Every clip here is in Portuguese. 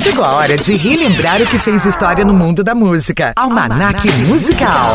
Chegou a hora de relembrar o que fez história no mundo da música. Almanac Musical.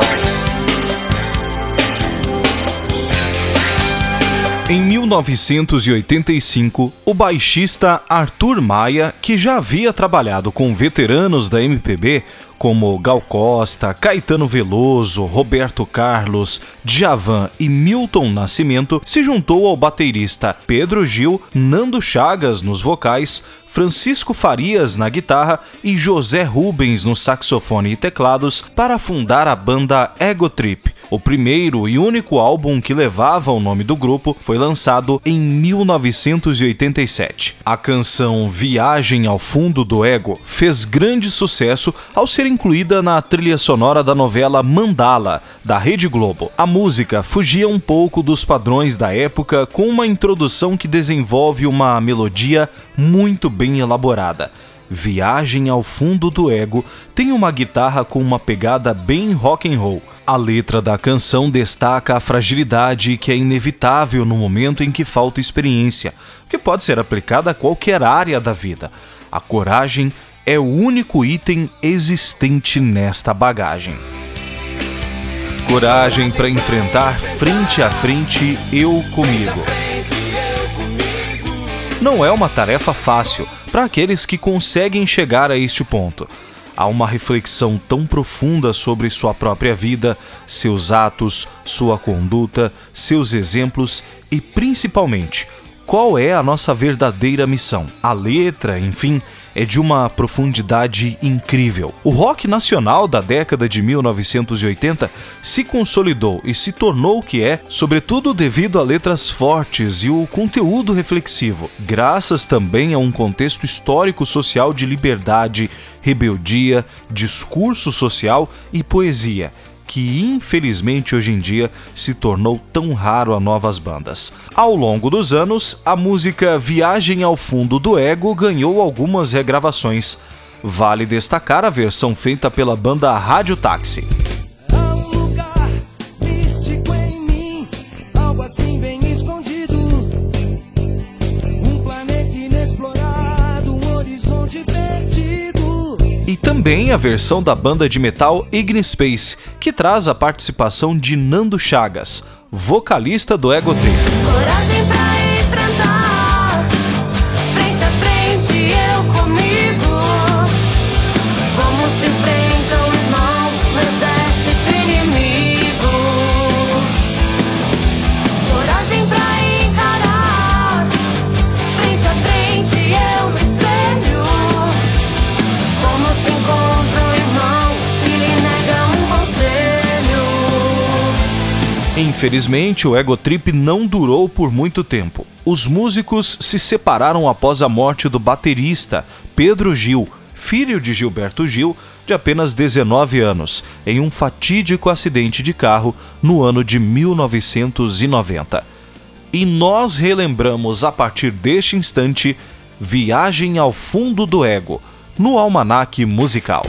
Em 1985, o baixista Arthur Maia, que já havia trabalhado com veteranos da MPB como Gal Costa, Caetano Veloso, Roberto Carlos, Djavan e Milton Nascimento, se juntou ao baterista Pedro Gil, Nando Chagas nos vocais, Francisco Farias na guitarra e José Rubens no saxofone e teclados para fundar a banda Ego Trip. O primeiro e único álbum que levava o nome do grupo foi lançado em 1987. A canção Viagem ao Fundo do Ego fez grande sucesso ao ser incluída na trilha sonora da novela Mandala, da Rede Globo. A música fugia um pouco dos padrões da época com uma introdução que desenvolve uma melodia muito bem elaborada. Viagem ao fundo do ego tem uma guitarra com uma pegada bem rock and roll. A letra da canção destaca a fragilidade que é inevitável no momento em que falta experiência, que pode ser aplicada a qualquer área da vida. A coragem é o único item existente nesta bagagem. Coragem para enfrentar frente a frente eu comigo. Não é uma tarefa fácil para aqueles que conseguem chegar a este ponto. Há uma reflexão tão profunda sobre sua própria vida, seus atos, sua conduta, seus exemplos e, principalmente, qual é a nossa verdadeira missão. A letra, enfim, é de uma profundidade incrível. O rock nacional da década de 1980 se consolidou e se tornou o que é, sobretudo devido a letras fortes e o conteúdo reflexivo, graças também a um contexto histórico-social de liberdade, rebeldia, discurso social e poesia que infelizmente hoje em dia se tornou tão raro a novas bandas. Ao longo dos anos, a música Viagem ao Fundo do Ego ganhou algumas regravações. Vale destacar a versão feita pela banda Rádio Táxi. Também a versão da banda de metal Ignis Space, que traz a participação de Nando Chagas, vocalista do Ego Trip. Infelizmente, o Ego Trip não durou por muito tempo. Os músicos se separaram após a morte do baterista Pedro Gil, filho de Gilberto Gil, de apenas 19 anos, em um fatídico acidente de carro no ano de 1990. E nós relembramos a partir deste instante Viagem ao Fundo do Ego, no Almanaque Musical.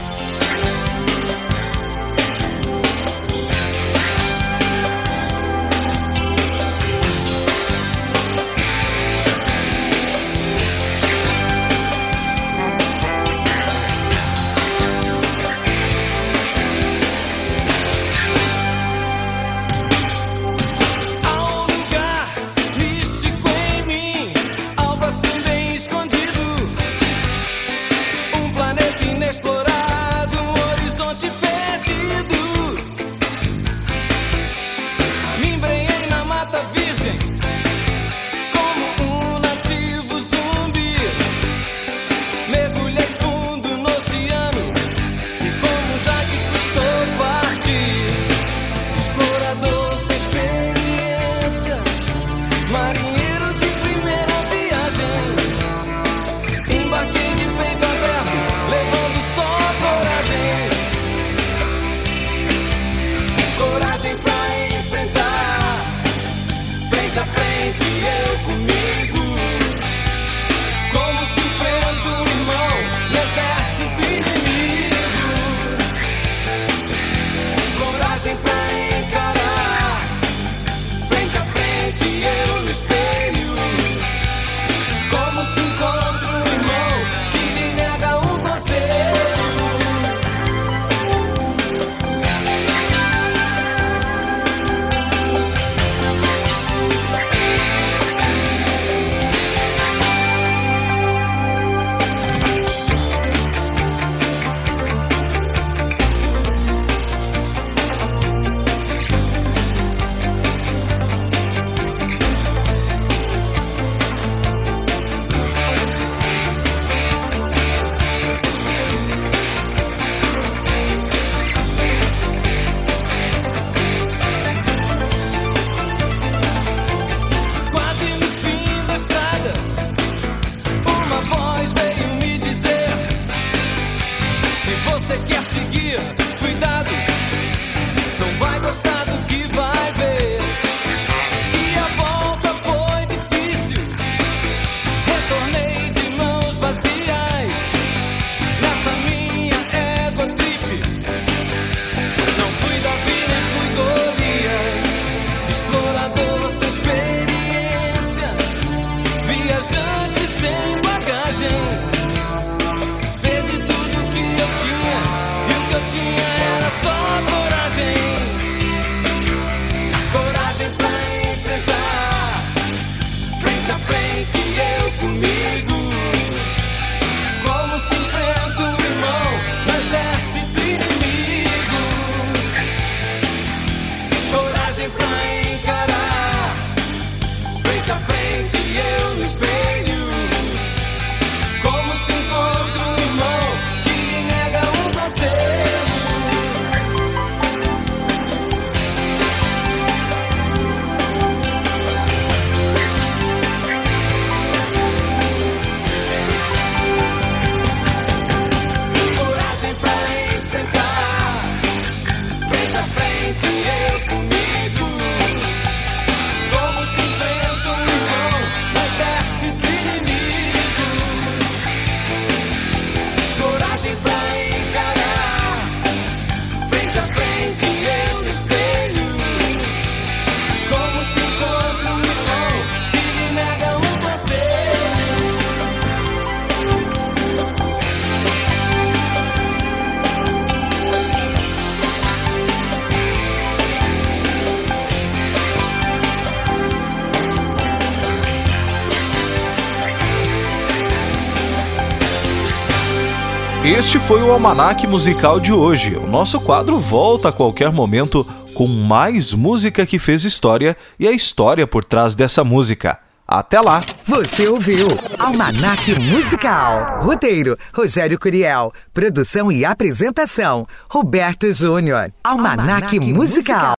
Este foi o Almanac Musical de hoje. O nosso quadro volta a qualquer momento com mais música que fez história e a história por trás dessa música. Até lá! Você ouviu Almanac Musical. Roteiro: Rogério Curiel. Produção e apresentação: Roberto Júnior. Almanac, Almanac Musical.